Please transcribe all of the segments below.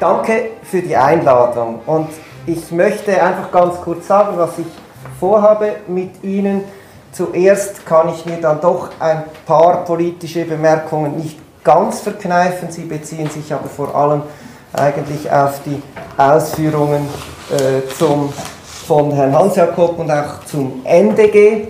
Danke für die Einladung und ich möchte einfach ganz kurz sagen, was ich vorhabe mit Ihnen. Zuerst kann ich mir dann doch ein paar politische Bemerkungen nicht ganz verkneifen. Sie beziehen sich aber vor allem eigentlich auf die Ausführungen äh, zum, von Herrn Hans-Jakob und auch zum NDG.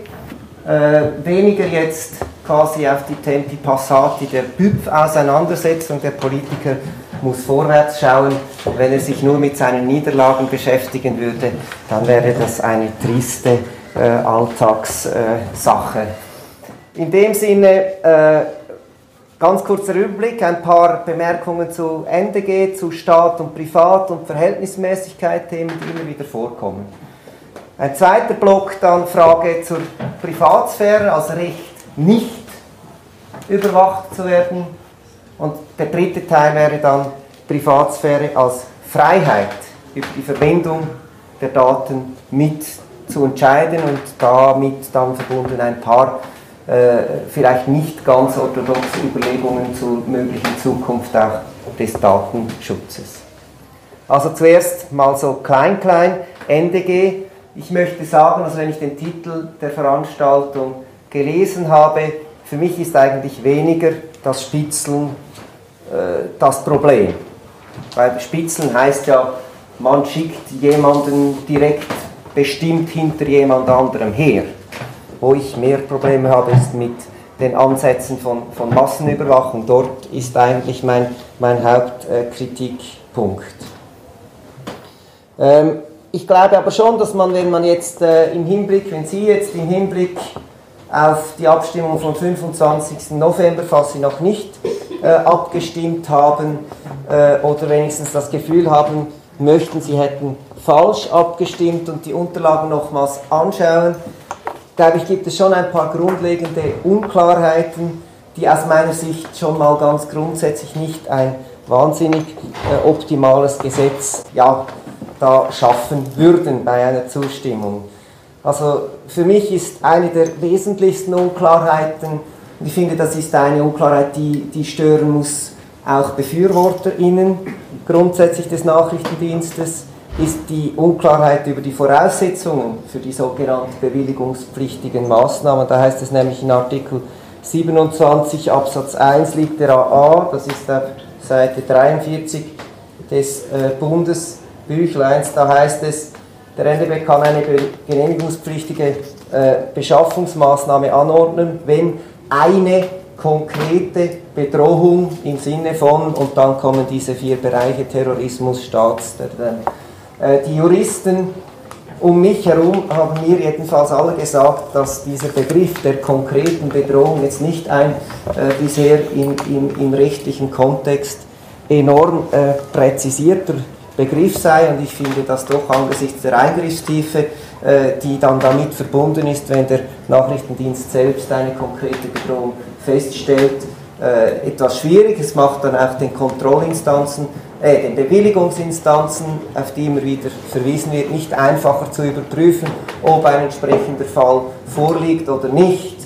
Äh, weniger jetzt quasi auf die Tempi Passati der BÜPF-Auseinandersetzung. Der Politiker muss vorwärts schauen. Wenn er sich nur mit seinen Niederlagen beschäftigen würde, dann wäre das eine triste äh, Alltagssache. In dem Sinne, äh, ganz kurzer Rückblick, ein paar Bemerkungen zu NDG, zu Staat und Privat und Verhältnismäßigkeit, Themen, die immer wieder vorkommen. Ein zweiter Block dann Frage zur Privatsphäre, also Recht nicht überwacht zu werden. Und der dritte Teil wäre dann Privatsphäre als Freiheit über die Verwendung der Daten mit zu entscheiden und damit dann verbunden ein paar äh, vielleicht nicht ganz orthodoxe Überlegungen zur möglichen Zukunft auch des Datenschutzes. Also zuerst mal so klein klein, NDG. Ich möchte sagen, also wenn ich den Titel der Veranstaltung gelesen habe, für mich ist eigentlich weniger das Spitzeln das Problem. Weil Spitzeln heißt ja, man schickt jemanden direkt bestimmt hinter jemand anderem her. Wo ich mehr Probleme habe, ist mit den Ansätzen von, von Massenüberwachung. Dort ist eigentlich mein, mein Hauptkritikpunkt. Ähm, ich glaube aber schon, dass man, wenn man jetzt äh, im Hinblick, wenn Sie jetzt im Hinblick auf die Abstimmung vom 25. November, falls Sie noch nicht äh, abgestimmt haben äh, oder wenigstens das Gefühl haben, möchten, Sie hätten falsch abgestimmt und die Unterlagen nochmals anschauen, glaube ich, gibt es schon ein paar grundlegende Unklarheiten, die aus meiner Sicht schon mal ganz grundsätzlich nicht ein wahnsinnig äh, optimales Gesetz ja, da schaffen würden bei einer Zustimmung. Also für mich ist eine der wesentlichsten Unklarheiten, und ich finde, das ist eine Unklarheit, die, die stören muss, auch BefürworterInnen grundsätzlich des Nachrichtendienstes, ist die Unklarheit über die Voraussetzungen für die sogenannten bewilligungspflichtigen Maßnahmen. Da heißt es nämlich in Artikel 27 Absatz 1 Litera A, das ist auf Seite 43 des äh, Bundesbüchleins, da heißt es, der NDB kann eine genehmigungspflichtige äh, Beschaffungsmaßnahme anordnen, wenn eine konkrete Bedrohung im Sinne von, und dann kommen diese vier Bereiche Terrorismus, Staats, äh, die Juristen um mich herum haben mir jedenfalls alle gesagt, dass dieser Begriff der konkreten Bedrohung jetzt nicht ein äh, bisher in, in, im rechtlichen Kontext enorm äh, präzisierter Begriff sei und ich finde das doch angesichts der Eingriffstiefe, äh, die dann damit verbunden ist, wenn der Nachrichtendienst selbst eine konkrete Bedrohung feststellt, äh, etwas schwierig. Es macht dann auch den Kontrollinstanzen, äh, den Bewilligungsinstanzen, auf die immer wieder verwiesen wird, nicht einfacher zu überprüfen, ob ein entsprechender Fall vorliegt oder nicht.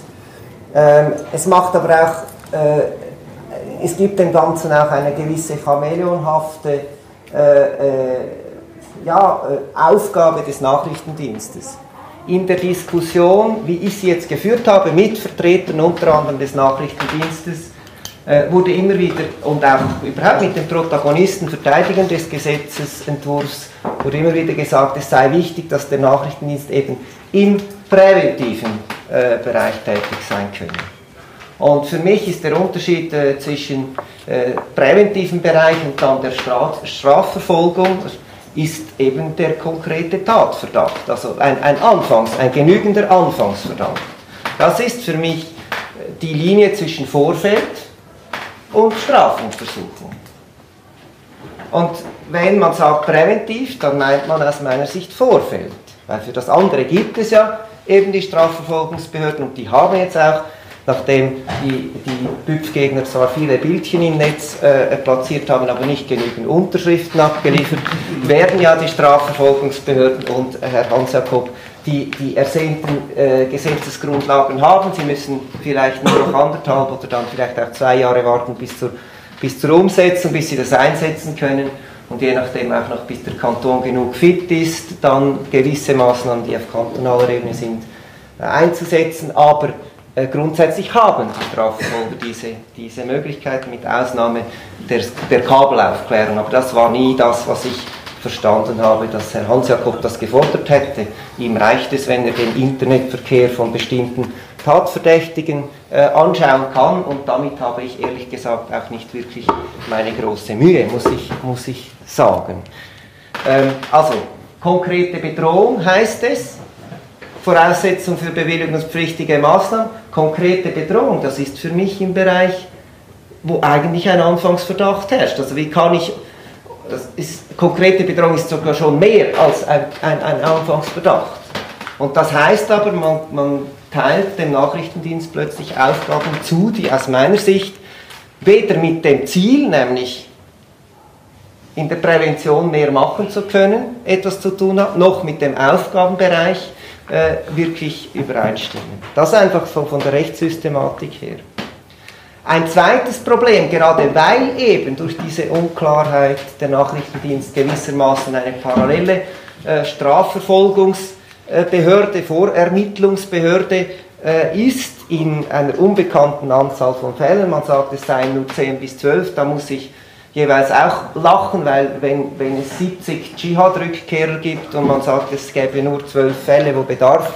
Ähm, es macht aber auch, äh, es gibt dem Ganzen auch eine gewisse chameleonhafte ja, äh, Aufgabe des Nachrichtendienstes. In der Diskussion, wie ich sie jetzt geführt habe, mit Vertretern unter anderem des Nachrichtendienstes, wurde immer wieder, und auch überhaupt mit den Protagonisten, Verteidigern des Gesetzesentwurfs, wurde immer wieder gesagt, es sei wichtig, dass der Nachrichtendienst eben im präventiven äh, Bereich tätig sein könne. Und für mich ist der Unterschied äh, zwischen äh, präventiven Bereich und dann der Straf Strafverfolgung ist eben der konkrete Tatverdacht, also ein, ein Anfangs, ein genügender Anfangsverdacht. Das ist für mich äh, die Linie zwischen Vorfeld und Strafenversuchung. Und wenn man sagt präventiv, dann meint man aus meiner Sicht Vorfeld. Weil für das andere gibt es ja eben die Strafverfolgungsbehörden und die haben jetzt auch nachdem die, die BÜPF-Gegner zwar viele Bildchen im Netz äh, platziert haben, aber nicht genügend Unterschriften abgeliefert, werden ja die Strafverfolgungsbehörden und äh, Herr Hans-Jakob die, die ersehnten äh, Gesetzesgrundlagen haben. Sie müssen vielleicht nur noch anderthalb oder dann vielleicht auch zwei Jahre warten bis zur, bis zur Umsetzung, bis sie das einsetzen können. und je nachdem auch noch, bis der Kanton genug fit ist, dann gewisse Maßnahmen, die auf kantonaler Ebene sind, einzusetzen. Aber äh, grundsätzlich haben die Strafverfolger diese, diese Möglichkeit mit Ausnahme der, der Kabelaufklärung. Aber das war nie das, was ich verstanden habe, dass Herr Hans-Jakob das gefordert hätte. Ihm reicht es, wenn er den Internetverkehr von bestimmten Tatverdächtigen äh, anschauen kann und damit habe ich ehrlich gesagt auch nicht wirklich meine große Mühe, muss ich, muss ich sagen. Ähm, also, konkrete Bedrohung heißt es, Voraussetzung für bewilligungspflichtige Maßnahmen, konkrete Bedrohung, das ist für mich im Bereich, wo eigentlich ein Anfangsverdacht herrscht. Also wie kann ich, das ist, konkrete Bedrohung ist sogar schon mehr als ein, ein, ein Anfangsverdacht. Und das heißt aber, man, man teilt dem Nachrichtendienst plötzlich Aufgaben zu, die aus meiner Sicht weder mit dem Ziel, nämlich in der Prävention mehr machen zu können, etwas zu tun hat, noch mit dem Aufgabenbereich äh, wirklich übereinstimmen. Das einfach so von der Rechtssystematik her. Ein zweites Problem, gerade weil eben durch diese Unklarheit der Nachrichtendienst gewissermaßen eine parallele äh, Strafverfolgungs- Behörde, Vorermittlungsbehörde äh, ist in einer unbekannten Anzahl von Fällen. Man sagt, es seien nur 10 bis 12. Da muss ich jeweils auch lachen, weil wenn, wenn es 70 Dschihad-Rückkehrer gibt und man sagt, es gäbe nur 12 Fälle, wo Bedarf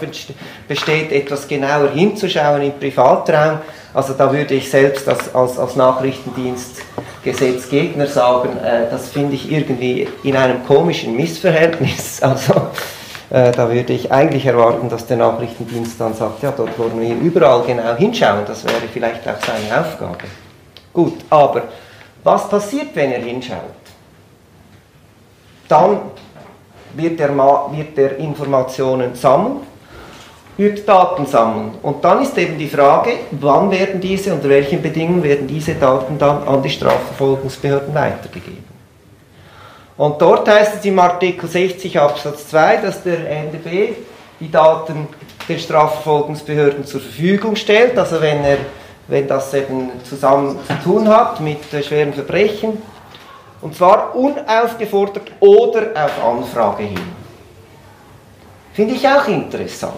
besteht, etwas genauer hinzuschauen im Privatraum, also da würde ich selbst als, als, als Nachrichtendienstgesetzgegner sagen, äh, das finde ich irgendwie in einem komischen Missverhältnis. Also äh, da würde ich eigentlich erwarten, dass der Nachrichtendienst dann sagt, ja, dort wollen wir überall genau hinschauen. Das wäre vielleicht auch seine Aufgabe. Gut, aber was passiert, wenn er hinschaut? Dann wird er, wird er Informationen sammeln, wird Daten sammeln. Und dann ist eben die Frage, wann werden diese, unter welchen Bedingungen werden diese Daten dann an die Strafverfolgungsbehörden weitergegeben. Und dort heißt es im Artikel 60 Absatz 2, dass der NDB die Daten den Strafverfolgungsbehörden zur Verfügung stellt, also wenn, er, wenn das eben zusammen zu tun hat mit äh, schweren Verbrechen, und zwar unaufgefordert oder auf Anfrage hin. Finde ich auch interessant.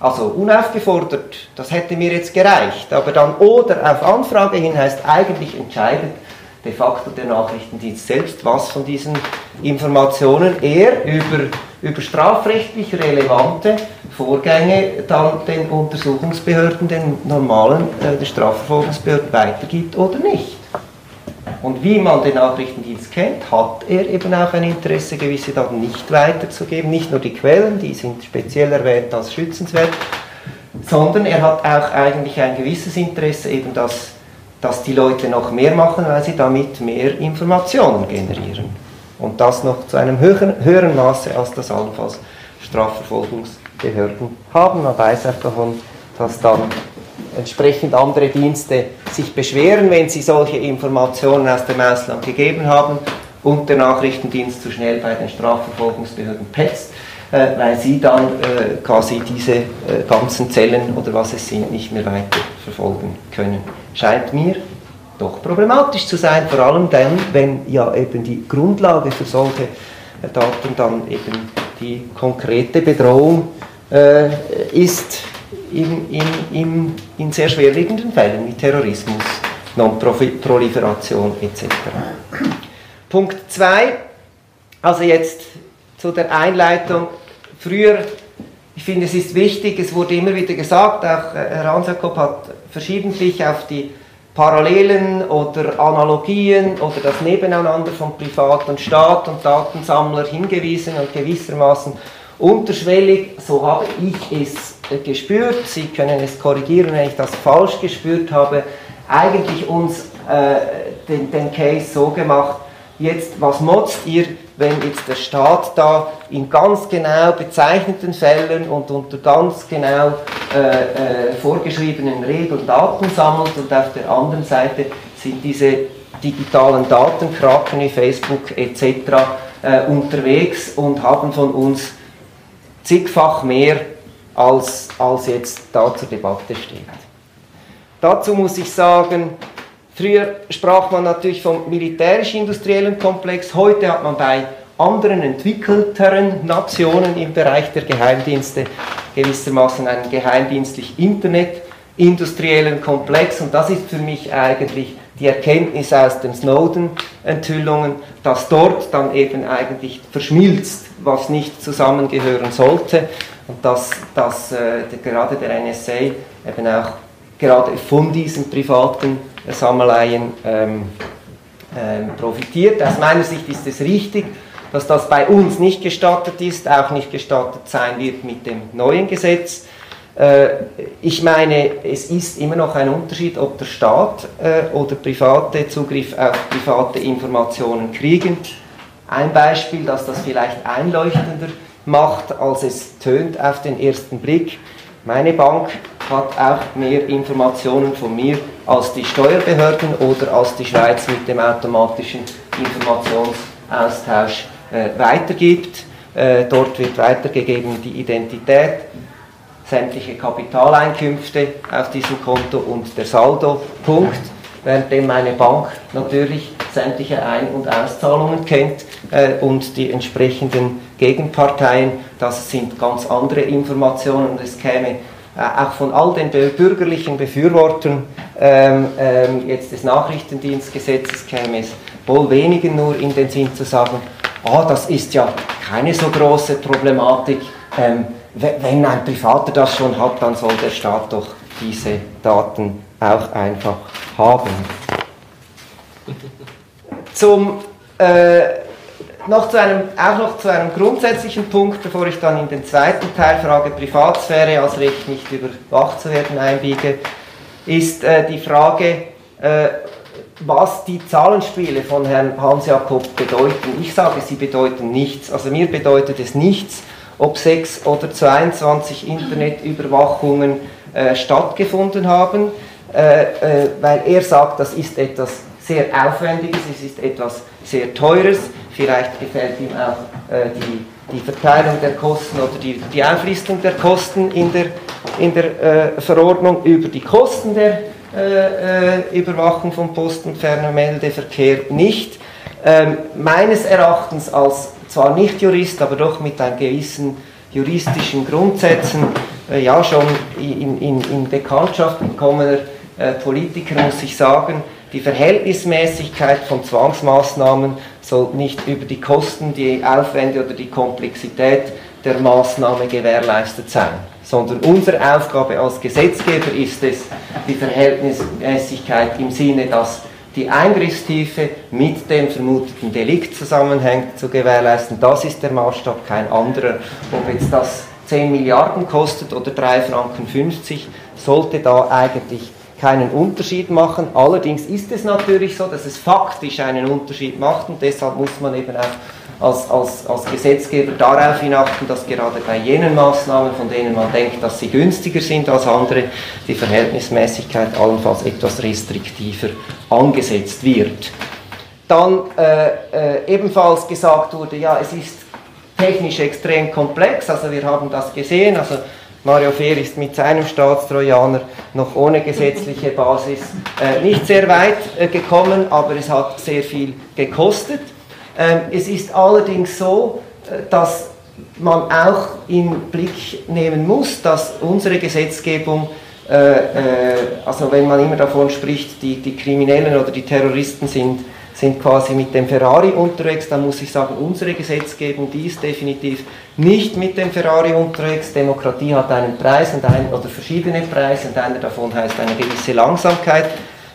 Also unaufgefordert, das hätte mir jetzt gereicht, aber dann oder auf Anfrage hin heißt eigentlich entscheidend, de facto der Nachrichtendienst selbst, was von diesen Informationen er über, über strafrechtlich relevante Vorgänge dann den Untersuchungsbehörden, den normalen äh, den Strafverfolgungsbehörden weitergibt oder nicht. Und wie man den Nachrichtendienst kennt, hat er eben auch ein Interesse, gewisse Daten nicht weiterzugeben. Nicht nur die Quellen, die sind speziell erwähnt als schützenswert, sondern er hat auch eigentlich ein gewisses Interesse, eben das dass die Leute noch mehr machen, weil sie damit mehr Informationen generieren. Und das noch zu einem höheren, höheren Maße, als das allenfalls Strafverfolgungsbehörden haben. Man weiß auch davon, dass dann entsprechend andere Dienste sich beschweren, wenn sie solche Informationen aus dem Ausland gegeben haben und der Nachrichtendienst zu schnell bei den Strafverfolgungsbehörden petzt, weil sie dann äh, quasi diese äh, ganzen Zellen oder was es sind nicht mehr weiter verfolgen können scheint mir doch problematisch zu sein, vor allem dann, wenn ja eben die Grundlage für solche Daten dann eben die konkrete Bedrohung äh, ist in, in, in, in sehr schwerwiegenden Fällen wie Terrorismus, Non-Proliferation etc. Punkt 2, also jetzt zu der Einleitung. Früher, ich finde es ist wichtig, es wurde immer wieder gesagt, auch äh, Herr Hansakow hat verschiedentlich auf die Parallelen oder Analogien oder das Nebeneinander von Privat und Staat und Datensammler hingewiesen und gewissermaßen unterschwellig, so habe ich es gespürt. Sie können es korrigieren, wenn ich das falsch gespürt habe. Eigentlich uns äh, den, den Case so gemacht, jetzt, was motzt ihr, wenn jetzt der Staat da in ganz genau bezeichneten Fällen und unter ganz genau äh, äh, vorgeschriebenen Regeln Daten sammelt und auf der anderen Seite sind diese digitalen Daten, Kraken wie Facebook etc. Äh, unterwegs und haben von uns zigfach mehr, als, als jetzt da zur Debatte steht. Dazu muss ich sagen, Früher sprach man natürlich vom militärisch-industriellen Komplex, heute hat man bei anderen entwickelteren Nationen im Bereich der Geheimdienste gewissermaßen einen geheimdienstlich internetindustriellen Komplex. Und das ist für mich eigentlich die Erkenntnis aus den Snowden-Enthüllungen, dass dort dann eben eigentlich verschmilzt, was nicht zusammengehören sollte. Und dass, dass äh, gerade der NSA eben auch gerade von diesen privaten Sammeleien ähm, ähm, profitiert. Aus meiner Sicht ist es richtig, dass das bei uns nicht gestattet ist, auch nicht gestattet sein wird mit dem neuen Gesetz. Äh, ich meine, es ist immer noch ein Unterschied, ob der Staat äh, oder Private Zugriff auf private Informationen kriegen. Ein Beispiel, das das vielleicht einleuchtender macht, als es tönt auf den ersten Blick. Meine Bank hat auch mehr Informationen von mir als die Steuerbehörden oder als die Schweiz mit dem automatischen Informationsaustausch äh, weitergibt. Äh, dort wird weitergegeben die Identität, sämtliche Kapitaleinkünfte auf diesem Konto und der Saldo. Punkt. Währenddem meine Bank natürlich sämtliche Ein- und Auszahlungen kennt äh, und die entsprechenden Gegenparteien, das sind ganz andere Informationen und es käme auch von all den bürgerlichen Befürwortern ähm, ähm, jetzt des Nachrichtendienstgesetzes käme es wohl wenigen nur in den Sinn zu sagen, ah, das ist ja keine so große Problematik, ähm, wenn ein Privater das schon hat, dann soll der Staat doch diese Daten auch einfach haben. Zum, äh, noch zu einem, auch noch zu einem grundsätzlichen Punkt, bevor ich dann in den zweiten Teil Frage Privatsphäre als Recht nicht überwacht zu werden einbiege, ist äh, die Frage, äh, was die Zahlenspiele von Herrn Hans-Jakob bedeuten. Ich sage, sie bedeuten nichts. Also mir bedeutet es nichts, ob 6 oder 22 Internetüberwachungen äh, stattgefunden haben, äh, äh, weil er sagt, das ist etwas sehr Aufwendiges, es ist etwas sehr Teures, vielleicht gefällt ihm auch äh, die, die Verteilung der Kosten oder die, die Auflistung der Kosten in der, in der äh, Verordnung über die Kosten der äh, Überwachung von Post- und Fernmeldeverkehr nicht. Ähm, meines Erachtens als zwar nicht Jurist, aber doch mit einem gewissen juristischen Grundsätzen, äh, ja schon in, in, in Bekanntschaft gekommener äh, Politiker muss ich sagen, die Verhältnismäßigkeit von Zwangsmaßnahmen soll nicht über die Kosten, die Aufwände oder die Komplexität der Maßnahme gewährleistet sein, sondern unsere Aufgabe als Gesetzgeber ist es, die Verhältnismäßigkeit im Sinne, dass die Eingriffstiefe mit dem vermuteten Delikt zusammenhängt, zu gewährleisten. Das ist der Maßstab, kein anderer. Ob jetzt das 10 Milliarden kostet oder 3 Franken 50, sollte da eigentlich keinen Unterschied machen. Allerdings ist es natürlich so, dass es faktisch einen Unterschied macht und deshalb muss man eben auch als, als, als Gesetzgeber darauf hinachten, dass gerade bei jenen Maßnahmen, von denen man denkt, dass sie günstiger sind als andere, die Verhältnismäßigkeit allenfalls etwas restriktiver angesetzt wird. Dann äh, äh, ebenfalls gesagt wurde, ja, es ist technisch extrem komplex, also wir haben das gesehen, also Mario Fehr ist mit seinem Staatstrojaner noch ohne gesetzliche Basis äh, nicht sehr weit äh, gekommen, aber es hat sehr viel gekostet. Ähm, es ist allerdings so, äh, dass man auch in Blick nehmen muss, dass unsere Gesetzgebung, äh, äh, also wenn man immer davon spricht, die, die Kriminellen oder die Terroristen sind, sind quasi mit dem Ferrari unterwegs, dann muss ich sagen, unsere Gesetzgebung, die ist definitiv nicht mit dem Ferrari unterwegs. Demokratie hat einen Preis und ein, oder verschiedene Preise und einer davon heißt eine gewisse Langsamkeit.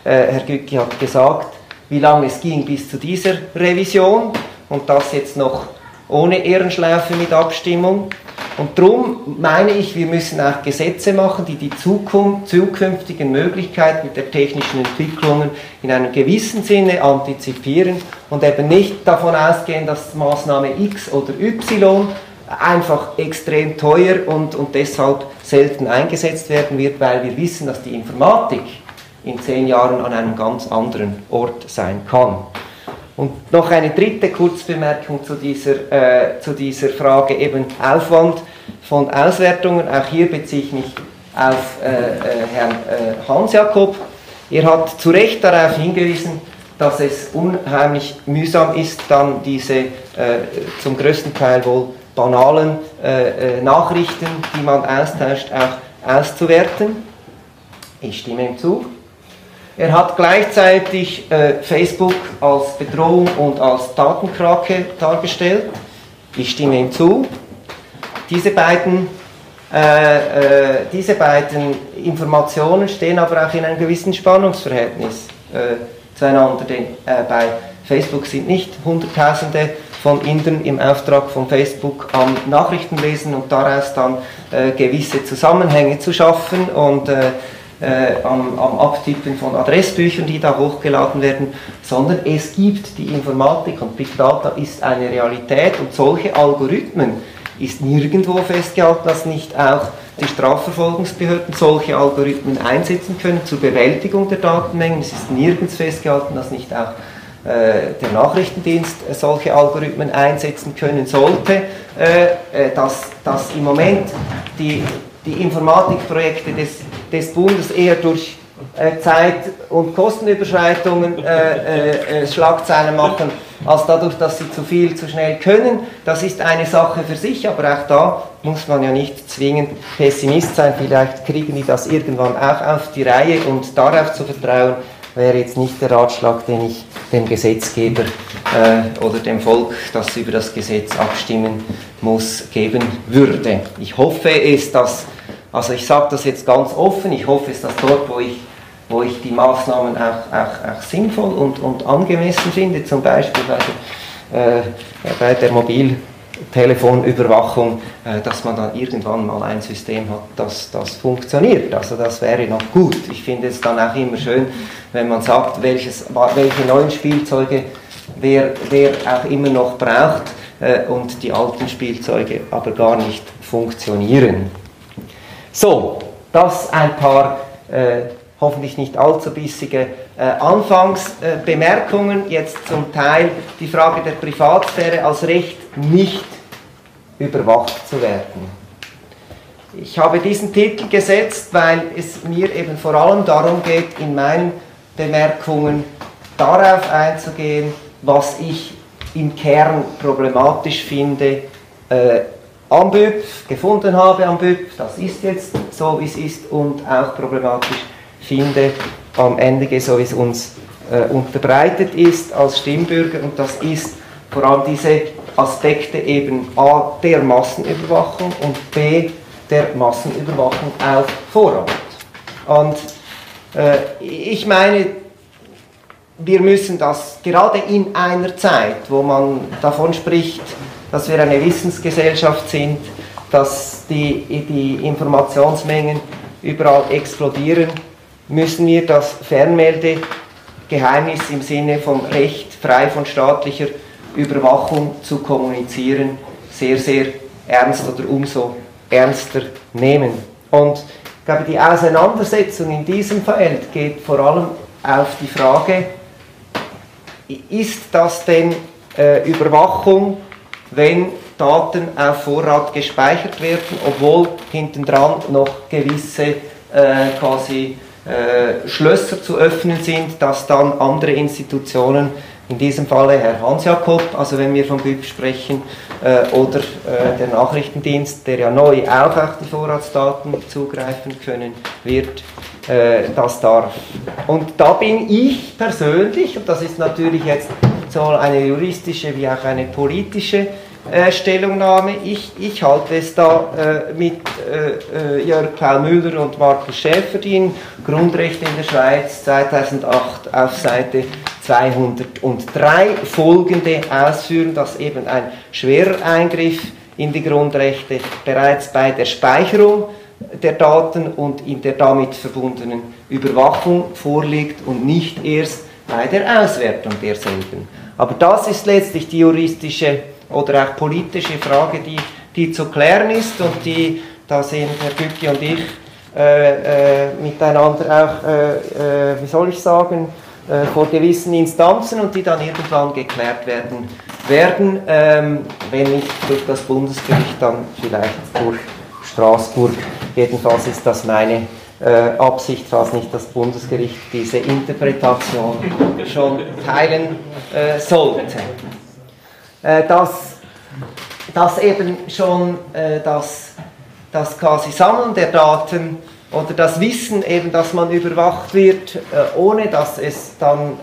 Äh, Herr Gücki hat gesagt, wie lange es ging bis zu dieser Revision und das jetzt noch ohne Ehrenschleife mit Abstimmung. Und darum meine ich, wir müssen auch Gesetze machen, die die Zukunft, zukünftigen Möglichkeiten der technischen Entwicklungen in einem gewissen Sinne antizipieren und eben nicht davon ausgehen, dass Maßnahme X oder Y einfach extrem teuer und, und deshalb selten eingesetzt werden wird, weil wir wissen, dass die Informatik in zehn Jahren an einem ganz anderen Ort sein kann. Und noch eine dritte Kurzbemerkung zu dieser, äh, zu dieser Frage eben Aufwand von Auswertungen. Auch hier beziehe ich mich auf äh, äh, Herrn äh, Hans-Jakob. Er hat zu Recht darauf hingewiesen, dass es unheimlich mühsam ist, dann diese äh, zum größten Teil wohl banalen äh, Nachrichten, die man austauscht, auch auszuwerten. Ich stimme ihm zu. Er hat gleichzeitig äh, Facebook als Bedrohung und als Datenkrake dargestellt. Ich stimme ihm zu. Diese beiden, äh, äh, diese beiden Informationen stehen aber auch in einem gewissen Spannungsverhältnis äh, zueinander, denn äh, bei Facebook sind nicht Hunderttausende von Indern im Auftrag von Facebook am Nachrichten lesen und daraus dann äh, gewisse Zusammenhänge zu schaffen und äh, äh, am, am, Abtippen von Adressbüchern, die da hochgeladen werden, sondern es gibt die Informatik und Big Data ist eine Realität und solche Algorithmen ist nirgendwo festgehalten, dass nicht auch die Strafverfolgungsbehörden solche Algorithmen einsetzen können zur Bewältigung der Datenmengen. Es ist nirgends festgehalten, dass nicht auch äh, der Nachrichtendienst solche Algorithmen einsetzen können sollte, äh, dass, dass im Moment die, die Informatikprojekte des, des Bundes eher durch äh, Zeit- und Kostenüberschreitungen äh, äh, Schlagzeilen machen, als dadurch, dass sie zu viel, zu schnell können. Das ist eine Sache für sich, aber auch da muss man ja nicht zwingend Pessimist sein. Vielleicht kriegen die das irgendwann auch auf die Reihe und darauf zu vertrauen, wäre jetzt nicht der Ratschlag, den ich dem Gesetzgeber äh, oder dem Volk, das über das Gesetz abstimmen muss, geben würde. Ich hoffe es, dass also ich sage das jetzt ganz offen, ich hoffe es, dass dort, wo ich, wo ich die Maßnahmen auch, auch, auch sinnvoll und, und angemessen finde, zum Beispiel bei der, äh, bei der Mobiltelefonüberwachung, äh, dass man dann irgendwann mal ein System hat, das, das funktioniert. Also das wäre noch gut. Ich finde es dann auch immer schön, wenn man sagt, welches, welche neuen Spielzeuge wer, wer auch immer noch braucht äh, und die alten Spielzeuge aber gar nicht funktionieren. So, das ein paar äh, hoffentlich nicht allzu bissige äh, Anfangsbemerkungen. Jetzt zum Teil die Frage der Privatsphäre als Recht nicht überwacht zu werden. Ich habe diesen Titel gesetzt, weil es mir eben vor allem darum geht, in meinen Bemerkungen darauf einzugehen, was ich im Kern problematisch finde, äh, am BÜP gefunden habe am BÜP, das ist jetzt so, wie es ist und auch problematisch finde am Ende, so wie es uns äh, unterbreitet ist als Stimmbürger und das ist vor allem diese Aspekte eben A der Massenüberwachung und B der Massenüberwachung auf Vorrat. Und äh, ich meine, wir müssen das gerade in einer Zeit, wo man davon spricht, dass wir eine Wissensgesellschaft sind, dass die, die Informationsmengen überall explodieren, müssen wir das Fernmeldegeheimnis im Sinne vom Recht, frei von staatlicher Überwachung zu kommunizieren, sehr, sehr ernst oder umso ernster nehmen. Und ich glaube, die Auseinandersetzung in diesem Feld geht vor allem auf die Frage, ist das denn äh, Überwachung wenn Daten auf Vorrat gespeichert werden, obwohl hintendran noch gewisse äh, quasi äh, Schlösser zu öffnen sind, dass dann andere Institutionen, in diesem Falle Herr Hans-Jakob, also wenn wir von BIP sprechen, äh, oder äh, der Nachrichtendienst, der ja neu auch auf die Vorratsdaten zugreifen können wird, äh, das darf. Und da bin ich persönlich, und das ist natürlich jetzt sowohl eine juristische wie auch eine politische äh, Stellungnahme. Ich, ich halte es da äh, mit äh, äh Jörg Paul Müller und Markus Schäferdin, Grundrechte in der Schweiz 2008 auf Seite 203 folgende ausführen, dass eben ein schwerer Eingriff in die Grundrechte bereits bei der Speicherung der Daten und in der damit verbundenen Überwachung vorliegt und nicht erst bei der Auswertung derselben. Aber das ist letztlich die juristische oder auch politische Frage, die, die zu klären ist und die, da sind Herr Bücki und ich äh, äh, miteinander auch, äh, äh wie soll ich sagen, äh, vor gewissen Instanzen und die dann irgendwann geklärt werden werden, ähm, wenn nicht durch das Bundesgericht, dann vielleicht durch Straßburg. Jedenfalls ist das meine äh, Absicht, falls nicht das Bundesgericht diese Interpretation schon teilen äh, sollte. Äh, dass, dass eben schon äh, das, das quasi Sammeln der Daten oder das Wissen eben, dass man überwacht wird, äh, ohne dass es dann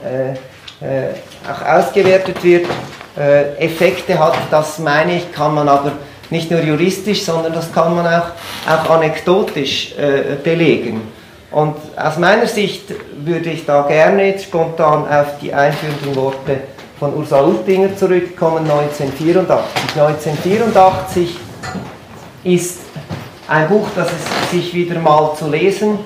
auch ausgewertet wird, Effekte hat, das meine ich, kann man aber nicht nur juristisch, sondern das kann man auch, auch anekdotisch äh, belegen. Und aus meiner Sicht würde ich da gerne jetzt spontan auf die einführenden Worte von Ursula Ultinger zurückkommen, 1984. 1984 ist ein Buch, das es sich wieder mal zu lesen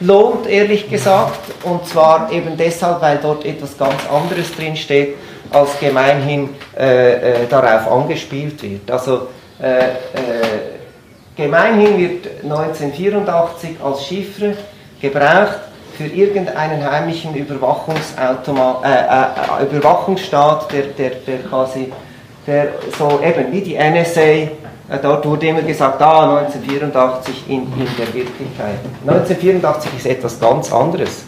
lohnt, ehrlich gesagt, und zwar eben deshalb, weil dort etwas ganz anderes drinsteht, als gemeinhin äh, äh, darauf angespielt wird. Also äh, äh, gemeinhin wird 1984 als Chiffre gebraucht für irgendeinen heimlichen Überwachungsautomat, äh, äh, Überwachungsstaat, der, der, der quasi, der so eben wie die NSA, äh, dort wurde immer gesagt, ah, 1984 in, in der Wirklichkeit. 1984 ist etwas ganz anderes.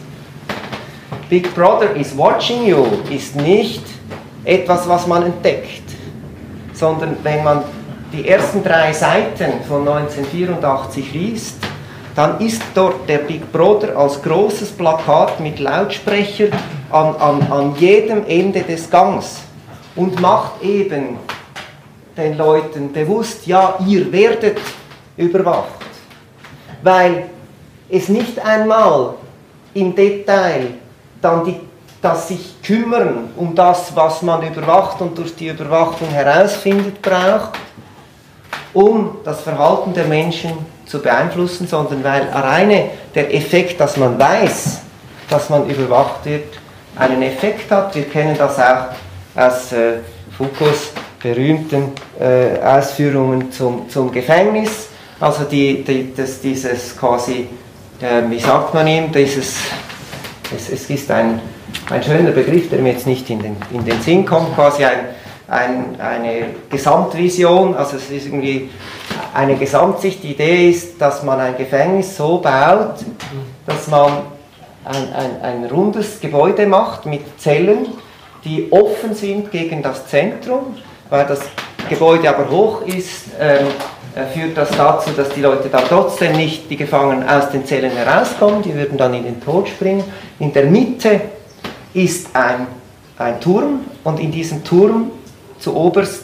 Big Brother is watching you ist nicht etwas, was man entdeckt, sondern wenn man die ersten drei Seiten von 1984 liest, dann ist dort der Big Brother als großes Plakat mit Lautsprecher an, an, an jedem Ende des Gangs und macht eben den Leuten bewusst, ja, ihr werdet überwacht. Weil es nicht einmal im Detail dann die, das sich kümmern um das, was man überwacht und durch die Überwachung herausfindet, braucht, um das Verhalten der Menschen zu beeinflussen, sondern weil alleine der Effekt, dass man weiß, dass man überwacht wird, einen Effekt hat. Wir kennen das auch aus äh, Foucaults berühmten äh, Ausführungen zum, zum Gefängnis. Also die, die, das, dieses quasi, äh, wie sagt man ihm, dieses, es, es ist ein, ein schöner Begriff, der mir jetzt nicht in den, in den Sinn kommt, quasi ein, ein, eine Gesamtvision, also es ist irgendwie eine Gesamtsicht. Die Idee ist, dass man ein Gefängnis so baut, dass man ein, ein, ein rundes Gebäude macht mit Zellen, die offen sind gegen das Zentrum, weil das Gebäude aber hoch ist, ähm, äh, führt das dazu, dass die Leute dann trotzdem nicht, die Gefangenen aus den Zellen herauskommen, die würden dann in den Tod springen. In der Mitte ist ein, ein Turm und in diesem Turm zu oberst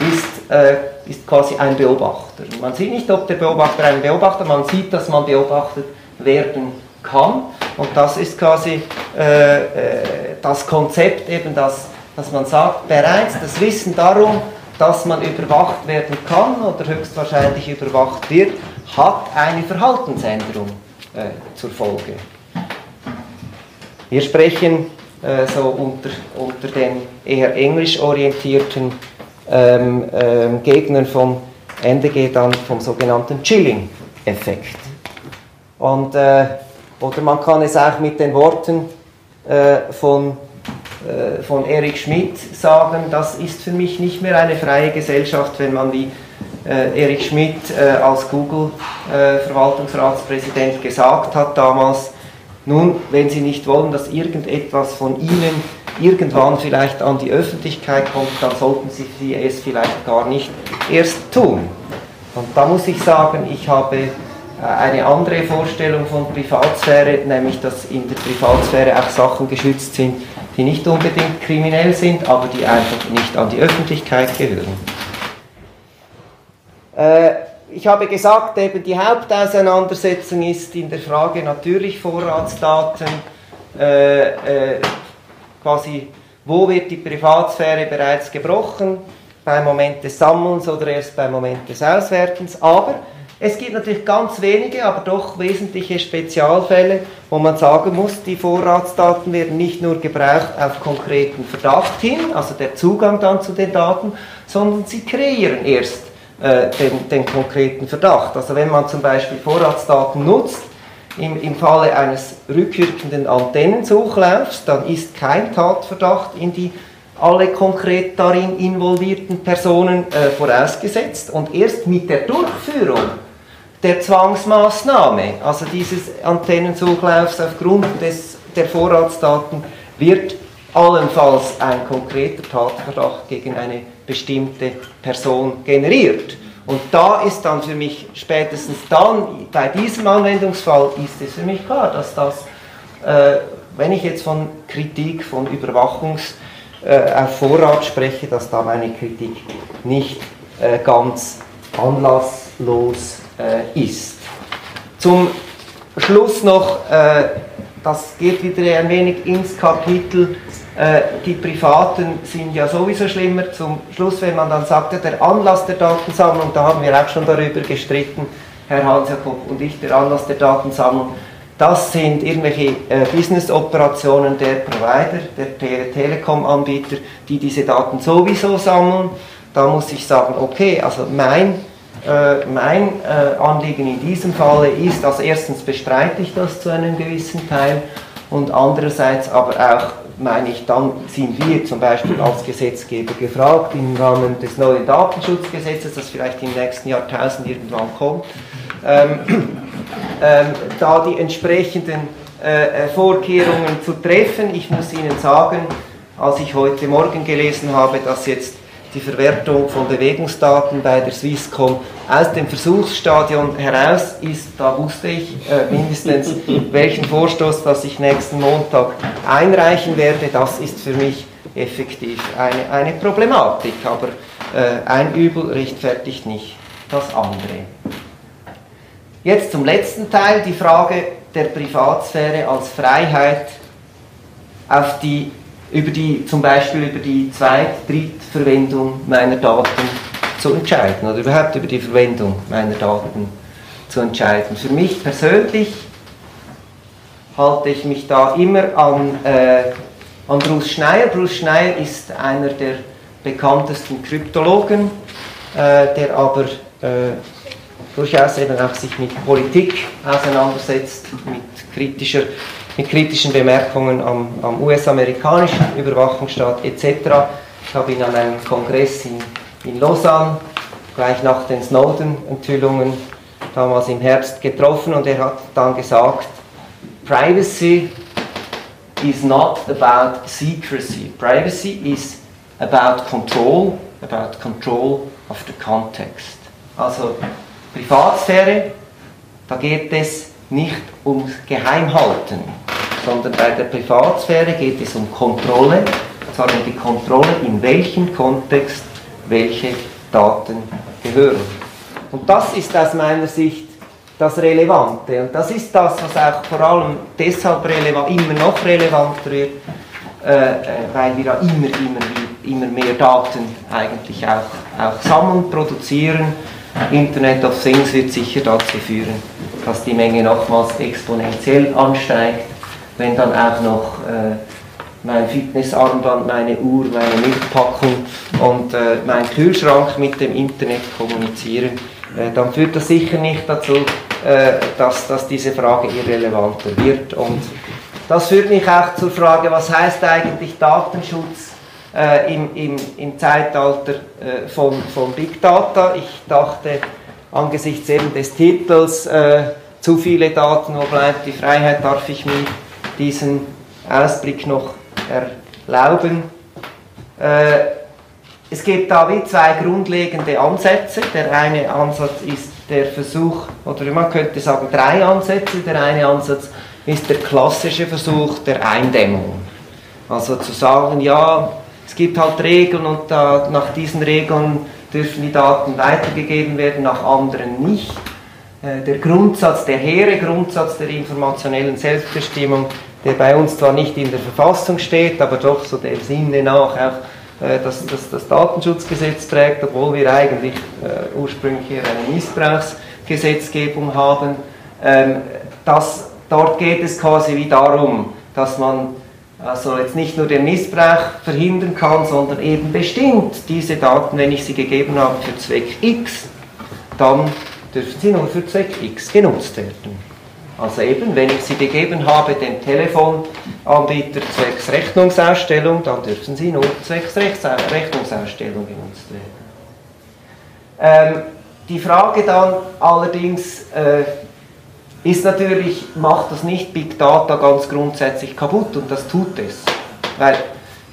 ist, äh, ist quasi ein Beobachter. Man sieht nicht, ob der Beobachter ein Beobachter, man sieht, dass man beobachtet werden kann. Und das ist quasi äh, äh, das Konzept eben, dass, dass man sagt, bereits das Wissen darum, dass man überwacht werden kann oder höchstwahrscheinlich überwacht wird, hat eine Verhaltensänderung äh, zur Folge. Wir sprechen äh, so unter, unter den eher englisch orientierten ähm, ähm, Gegnern von NDG dann vom sogenannten Chilling-Effekt. Und, äh, oder man kann es auch mit den Worten äh, von, äh, von Eric Schmidt sagen, das ist für mich nicht mehr eine freie Gesellschaft, wenn man wie äh, Eric Schmidt äh, als Google-Verwaltungsratspräsident gesagt hat damals, nun, wenn Sie nicht wollen, dass irgendetwas von Ihnen irgendwann vielleicht an die Öffentlichkeit kommt, dann sollten Sie es vielleicht gar nicht erst tun. Und da muss ich sagen, ich habe äh, eine andere Vorstellung von Privatsphäre, nämlich dass in der Privatsphäre auch Sachen geschützt sind, die nicht unbedingt kriminell sind, aber die einfach nicht an die Öffentlichkeit gehören. Äh, ich habe gesagt, eben die Hauptauseinandersetzung ist in der Frage natürlich Vorratsdaten, äh, äh, quasi wo wird die Privatsphäre bereits gebrochen, beim Moment des Sammelns oder erst beim Moment des Auswertens. Aber es gibt natürlich ganz wenige, aber doch wesentliche Spezialfälle, wo man sagen muss, die Vorratsdaten werden nicht nur gebraucht auf konkreten Verdacht hin, also der Zugang dann zu den Daten, sondern sie kreieren erst äh, den, den, konkreten Verdacht. Also wenn man zum Beispiel Vorratsdaten nutzt, im, im Falle eines rückwirkenden Antennensuchlaufs, dann ist kein Tatverdacht in die alle konkret darin involvierten Personen äh, vorausgesetzt und erst mit der Durchführung der Zwangsmaßnahme, also dieses Antennenzuglaufs aufgrund des, der Vorratsdaten, wird allenfalls ein konkreter Tatverdacht gegen eine bestimmte Person generiert. Und da ist dann für mich spätestens dann, bei diesem Anwendungsfall, ist es für mich klar, dass das, äh, wenn ich jetzt von Kritik, von Überwachungs- äh, auf Vorrat spreche, dass da meine Kritik nicht äh, ganz anlasslos äh, ist. Zum Schluss noch, äh, das geht wieder ein wenig ins Kapitel, äh, die Privaten sind ja sowieso schlimmer. Zum Schluss, wenn man dann sagt, ja, der Anlass der Datensammlung, da haben wir auch schon darüber gestritten, Herr Hans-Jakob und ich, der Anlass der Datensammlung, das sind irgendwelche äh, Business-Operationen der Provider, der Te Telekom-Anbieter, die diese Daten sowieso sammeln. Da muss ich sagen, okay, also mein, äh, mein äh, Anliegen in diesem Falle ist, dass erstens bestreite ich das zu einem gewissen Teil und andererseits aber auch meine ich, dann sind wir zum Beispiel als Gesetzgeber gefragt im Rahmen des neuen Datenschutzgesetzes, das vielleicht im nächsten Jahrtausend irgendwann kommt, ähm, ähm, da die entsprechenden äh, äh, Vorkehrungen zu treffen. Ich muss Ihnen sagen, als ich heute Morgen gelesen habe, dass jetzt die Verwertung von Bewegungsdaten bei der Swisscom aus dem Versuchsstadion heraus ist, da wusste ich äh, mindestens, welchen Vorstoß, das ich nächsten Montag einreichen werde. Das ist für mich effektiv eine, eine Problematik, aber äh, ein Übel rechtfertigt nicht das andere. Jetzt zum letzten Teil, die Frage der Privatsphäre als Freiheit auf die, über die, zum Beispiel über die Zweit-, Drittverwendung meiner Daten zu entscheiden oder überhaupt über die Verwendung meiner Daten zu entscheiden. Für mich persönlich halte ich mich da immer an, äh, an Bruce Schneier. Bruce Schneier ist einer der bekanntesten Kryptologen, äh, der aber äh, durchaus eben auch sich mit Politik auseinandersetzt, mit, kritischer, mit kritischen Bemerkungen am, am US-amerikanischen Überwachungsstaat etc. Ich habe ihn an einem Kongress in, in Lausanne gleich nach den Snowden-Enthüllungen damals im Herbst getroffen und er hat dann gesagt, Privacy is not about secrecy. Privacy is about control, about control of the context. Also Privatsphäre, da geht es nicht ums Geheimhalten, sondern bei der Privatsphäre geht es um Kontrolle, und zwar um die Kontrolle, in welchem Kontext welche Daten gehören. Und das ist aus meiner Sicht das Relevante. Und das ist das, was auch vor allem deshalb relevant, immer noch relevanter wird, äh, äh weil wir ja immer, immer, immer mehr Daten eigentlich auch, auch sammeln, produzieren Internet of Things wird sicher dazu führen, dass die Menge nochmals exponentiell ansteigt, wenn dann auch noch äh, mein Fitnessarmband, meine Uhr, meine Milchpackung und äh, mein Kühlschrank mit dem Internet kommunizieren, äh, dann führt das sicher nicht dazu, äh, dass, dass diese Frage irrelevanter wird. Und das führt mich auch zur Frage, was heißt eigentlich Datenschutz äh, im, im, im Zeitalter äh, von, von Big Data. Ich dachte, angesichts eben des Titels, zu viele Daten, wo bleibt die Freiheit, darf ich mir diesen Ausblick noch erlauben. Äh, es gibt da wie zwei grundlegende Ansätze. Der eine Ansatz ist der Versuch, oder man könnte sagen drei Ansätze. Der eine Ansatz ist der klassische Versuch der Eindämmung. Also zu sagen, ja, es gibt halt Regeln und äh, nach diesen Regeln dürfen die Daten weitergegeben werden, nach anderen nicht. Äh, der Grundsatz, der hehre Grundsatz der informationellen Selbstbestimmung, der bei uns zwar nicht in der Verfassung steht, aber doch so der Sinne nach auch äh, dass, dass das Datenschutzgesetz trägt, obwohl wir eigentlich äh, ursprünglich hier eine Missbrauchsgesetzgebung haben. Ähm, das, dort geht es quasi wie darum, dass man also jetzt nicht nur den Missbrauch verhindern kann, sondern eben bestimmt diese Daten, wenn ich sie gegeben habe für Zweck X, dann dürfen sie nur für Zweck X genutzt werden. Also eben, wenn ich sie gegeben habe dem Telefonanbieter zwecks Rechnungsausstellung, dann dürfen sie nur zwecks Rechnungsausstellung genutzt werden. Ähm, die Frage dann allerdings äh, ist natürlich, macht das nicht Big Data ganz grundsätzlich kaputt und das tut es. Weil,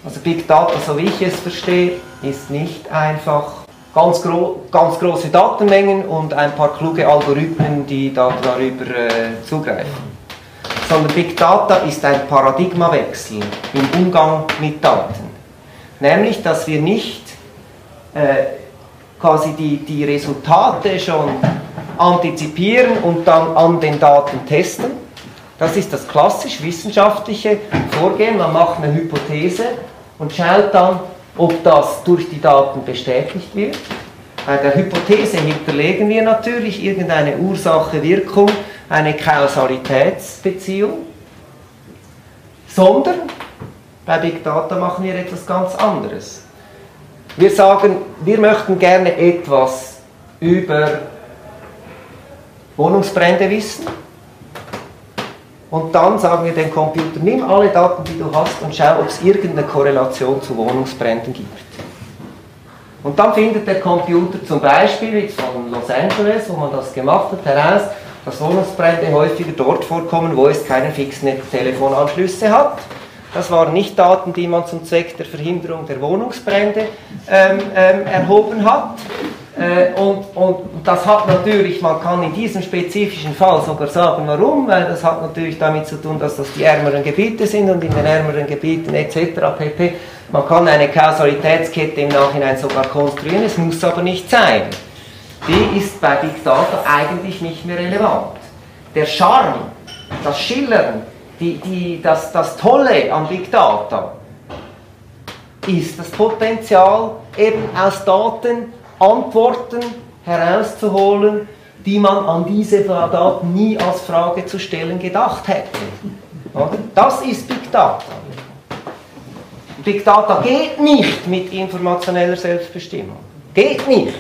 also Big Data, so wie ich es verstehe, ist nicht einfach ganz, gro ganz große Datenmengen und ein paar kluge Algorithmen, die da darüber äh, zugreifen. Sondern Big Data ist ein Paradigmawechsel im Umgang mit Daten. Nämlich, dass wir nicht äh, quasi die, die Resultate schon antizipieren und dann an den Daten testen. Das ist das klassisch wissenschaftliche Vorgehen. Man macht eine Hypothese und schaut dann, ob das durch die Daten bestätigt wird. Bei der Hypothese hinterlegen wir natürlich irgendeine Ursache-Wirkung, eine Kausalitätsbeziehung, sondern bei Big Data machen wir etwas ganz anderes. Wir sagen, wir möchten gerne etwas über Wohnungsbrände wissen. Und dann sagen wir dem Computer, nimm alle Daten, die du hast und schau, ob es irgendeine Korrelation zu Wohnungsbränden gibt. Und dann findet der Computer zum Beispiel jetzt von Los Angeles, wo man das gemacht hat, heraus, dass Wohnungsbrände häufiger dort vorkommen, wo es keine fixen Telefonanschlüsse hat. Das waren nicht Daten, die man zum Zweck der Verhinderung der Wohnungsbrände ähm, ähm, erhoben hat. Äh, und, und das hat natürlich, man kann in diesem spezifischen Fall sogar sagen, warum, weil das hat natürlich damit zu tun, dass das die ärmeren Gebiete sind und in den ärmeren Gebieten etc. pp. Man kann eine Kausalitätskette im Nachhinein sogar konstruieren, es muss aber nicht sein. Die ist bei Big Data eigentlich nicht mehr relevant. Der Charme, das Schillern, die, die, das, das Tolle an Big Data ist das Potenzial, eben aus Daten Antworten herauszuholen, die man an diese Daten nie als Frage zu stellen gedacht hätte. Das ist Big Data. Big Data geht nicht mit informationeller Selbstbestimmung. Geht nicht.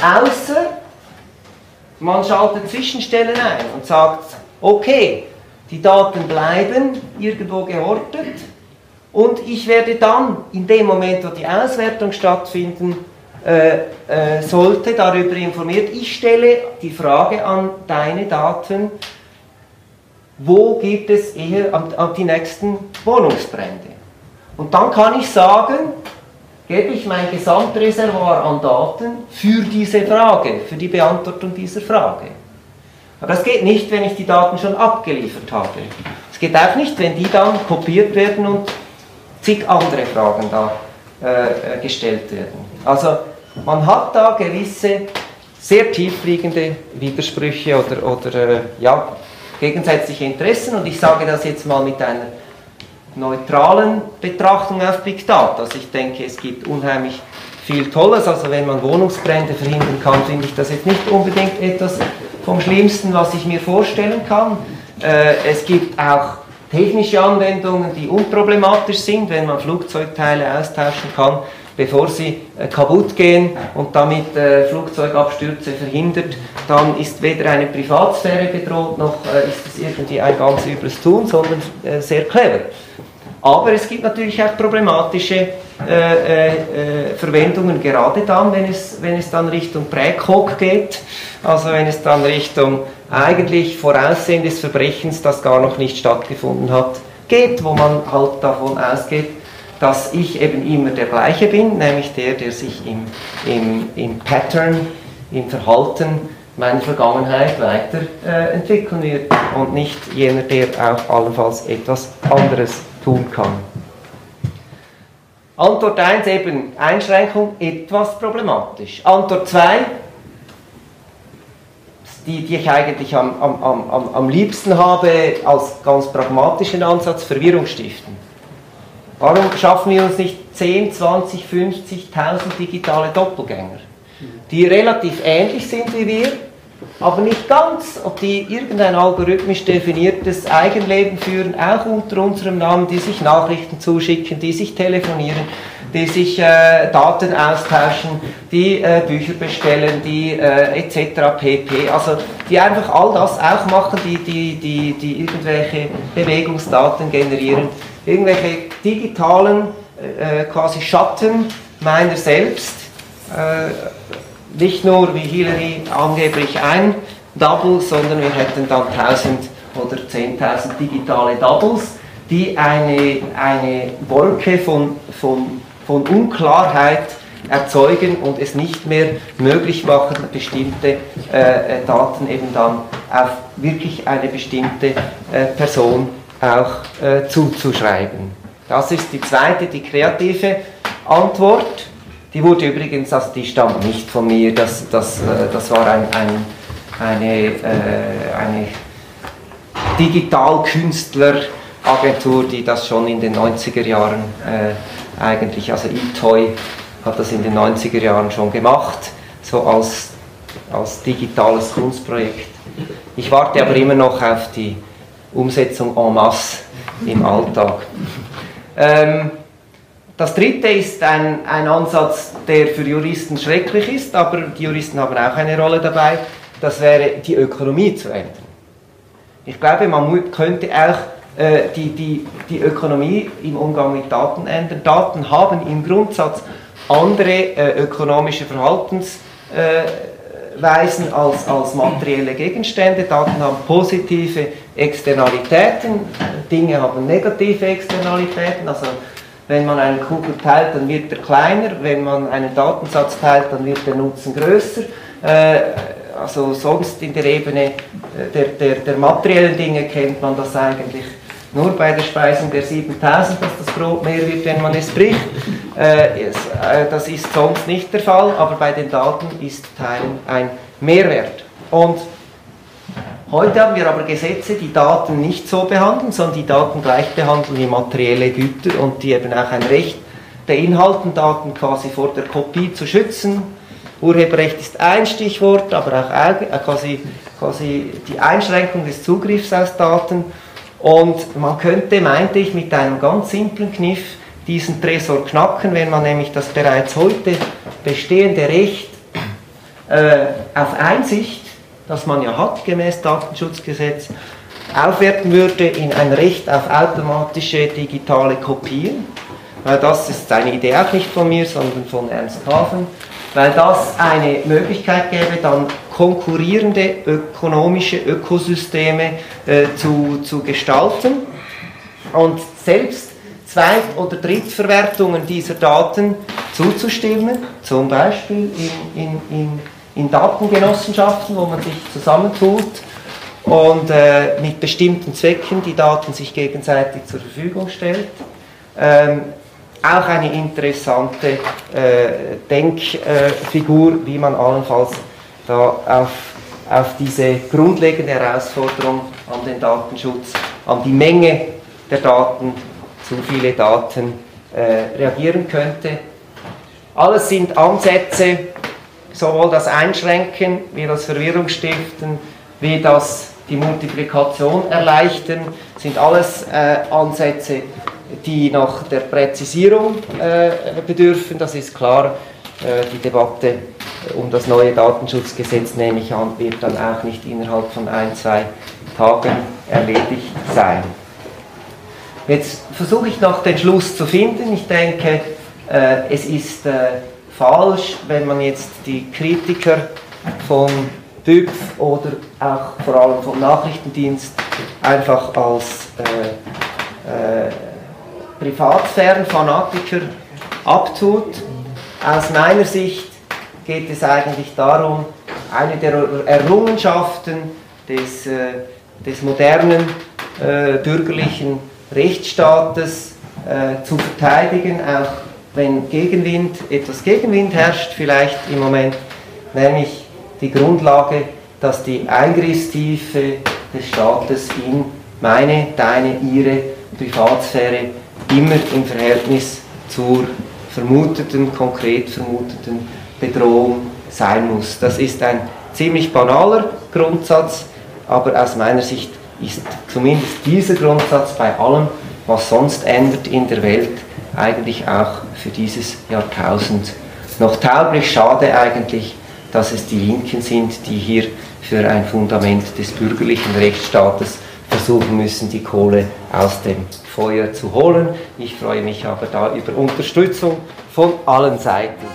Außer man schaltet Zwischenstellen ein und sagt, okay, die Daten bleiben irgendwo gehortet und ich werde dann in dem Moment, wo die Auswertung stattfinden äh, äh, sollte, darüber informiert, ich stelle die Frage an deine Daten, wo gibt es eher an, an die nächsten Wohnungsbrände? Und dann kann ich sagen, gebe ich mein Gesamtreservoir an Daten für diese Frage, für die Beantwortung dieser Frage. Aber das geht nicht, wenn ich die Daten schon abgeliefert habe. Es geht auch nicht, wenn die dann kopiert werden und zig andere Fragen da äh, äh gestellt werden. Also man hat da gewisse sehr tiefliegende Widersprüche oder, oder äh, ja, gegensätzliche Interessen und ich sage das jetzt mal mit einer neutralen Betrachtung auf Big Data. Also ich denke, es gibt unheimlich viel Tolles. Also wenn man Wohnungsbrände verhindern kann, finde ich das jetzt nicht unbedingt etwas vom Schlimmsten, was ich mir vorstellen kann. Äh, es gibt auch technische Anwendungen, die unproblematisch sind, wenn man Flugzeugteile austauschen kann, bevor sie äh, kaputt gehen und damit äh, Flugzeugabstürze verhindert, dann ist weder eine Privatsphäre bedroht, noch ist es irgendwie ein ganz übles Tun, sondern sehr clever. Aber es gibt natürlich auch problematische äh, äh, äh, Verwendungen, gerade dann, wenn es, wenn es dann Richtung Präkok geht, also wenn es dann Richtung eigentlich Voraussehen des Verbrechens, das gar noch nicht stattgefunden hat, geht, wo man halt davon ausgeht, dass ich eben immer der gleiche bin, nämlich der, der sich im, im, im Pattern, im Verhalten meiner Vergangenheit weiterentwickeln äh, wird und nicht jener, der auch allenfalls etwas anderes tun kann. Antwort 1 eben Einschränkung etwas problematisch. Antwort 2, die, die ich eigentlich am, am, am, am liebsten habe als ganz pragmatischen Ansatz, Verwirrung stiften. Warum schaffen wir uns nicht 10, 20, 50.000 digitale Doppelgänger, die relativ ähnlich sind wie wir, aber nicht ganz, ob die irgendein algorithmisch definiertes Eigenleben führen, auch unter unserem Namen, die sich Nachrichten zuschicken, die sich telefonieren, die sich äh, Daten austauschen, die äh, Bücher bestellen, die äh, etc. pp. Also die einfach all das auch machen, die, die, die, die irgendwelche Bewegungsdaten generieren, irgendwelche digitalen äh, quasi Schatten meiner selbst. Äh, nicht nur wie Hillary angeblich ein Double, sondern wir hätten dann 1000 oder 10.000 digitale Doubles, die eine, eine Wolke von, von, von Unklarheit erzeugen und es nicht mehr möglich machen, bestimmte äh, Daten eben dann auf wirklich eine bestimmte äh, Person auch äh, zuzuschreiben. Das ist die zweite, die kreative Antwort. Die wurde übrigens, also die stammt nicht von mir, das, das, äh, das war ein, ein, eine, äh, eine Digitalkünstler-Agentur, die das schon in den 90er Jahren äh, eigentlich, also eToy hat das in den 90er Jahren schon gemacht, so als, als digitales Kunstprojekt. Ich warte aber immer noch auf die Umsetzung en masse im Alltag. Ähm, das dritte ist ein, ein Ansatz, der für Juristen schrecklich ist, aber die Juristen haben auch eine Rolle dabei. Das wäre die Ökonomie zu ändern. Ich glaube, man könnte auch äh, die, die, die Ökonomie im Umgang mit Daten ändern. Daten haben im Grundsatz andere äh, ökonomische Verhaltensweisen äh, als, als materielle Gegenstände. Daten haben positive Externalitäten, Dinge haben negative Externalitäten. Also wenn man einen Kugel teilt, dann wird er kleiner, wenn man einen Datensatz teilt, dann wird der Nutzen größer. Äh, also sonst in der Ebene äh, der, der, der materiellen Dinge kennt man das eigentlich nur bei der Speisung der 7000, dass das Brot mehr wird, wenn man es bricht. Äh, das ist sonst nicht der Fall, aber bei den Daten ist Teilen ein Mehrwert. Und heute haben wir aber Gesetze, die Daten nicht so behandeln, sondern die Daten gleich behandeln wie materielle Güter und die eben auch ein Recht beinhalten, Daten quasi vor der Kopie zu schützen Urheberrecht ist ein Stichwort, aber auch äh, quasi, quasi die Einschränkung des Zugriffs aus Daten. Und man könnte, meinte ich, mit einem ganz simplen Kniff diesen Tresor knacken, wenn man nämlich das bereits heute bestehende Recht äh, auf Einsicht, das man ja hat gemäß Datenschutzgesetz, aufwerten würde in ein Recht auf automatische digitale Kopien. Das ist eine Idee auch nicht von mir, sondern von Ernst Hafen weil das eine Möglichkeit gäbe, dann konkurrierende ökonomische Ökosysteme äh, zu, zu gestalten und selbst Zweit- oder Drittverwertungen dieser Daten zuzustimmen, zum Beispiel in, in, in, in Datengenossenschaften, wo man sich zusammentut und äh, mit bestimmten Zwecken die Daten sich gegenseitig zur Verfügung stellt. Ähm, auch eine interessante äh, Denkfigur, wie man allenfalls da auf, auf diese grundlegende Herausforderung an den Datenschutz, an die Menge der Daten, zu viele Daten äh, reagieren könnte. Alles sind Ansätze, sowohl das Einschränken wie das Verwirrungsstiften, wie das die Multiplikation erleichtern, sind alles äh, Ansätze, die nach der Präzisierung äh, bedürfen. Das ist klar. Äh, die Debatte um das neue Datenschutzgesetz, nehme ich an, wird dann auch nicht innerhalb von ein, zwei Tagen erledigt sein. Jetzt versuche ich noch den Schluss zu finden. Ich denke, äh, es ist äh, falsch, wenn man jetzt die Kritiker von BÜPF oder auch vor allem vom Nachrichtendienst einfach als äh, äh, Privatsphärenfanatiker abtut. Aus meiner Sicht geht es eigentlich darum, eine der Errungenschaften des, äh, des modernen äh, bürgerlichen Rechtsstaates äh, zu verteidigen, auch wenn Gegenwind, etwas Gegenwind herrscht, vielleicht im Moment, nämlich die Grundlage, dass die Eingriffstiefe des Staates in meine, deine, ihre Privatsphäre immer im Verhältnis zur vermuteten, konkret vermuteten Bedrohung sein muss. Das ist ein ziemlich banaler Grundsatz, aber aus meiner Sicht ist zumindest dieser Grundsatz bei allem, was sonst ändert in der Welt, eigentlich auch für dieses Jahrtausend noch tauglich. Schade eigentlich, dass es die Linken sind, die hier für ein Fundament des bürgerlichen Rechtsstaates versuchen müssen, die Kohle aus dem Feuer zu holen. Ich freue mich aber da über Unterstützung von allen Seiten.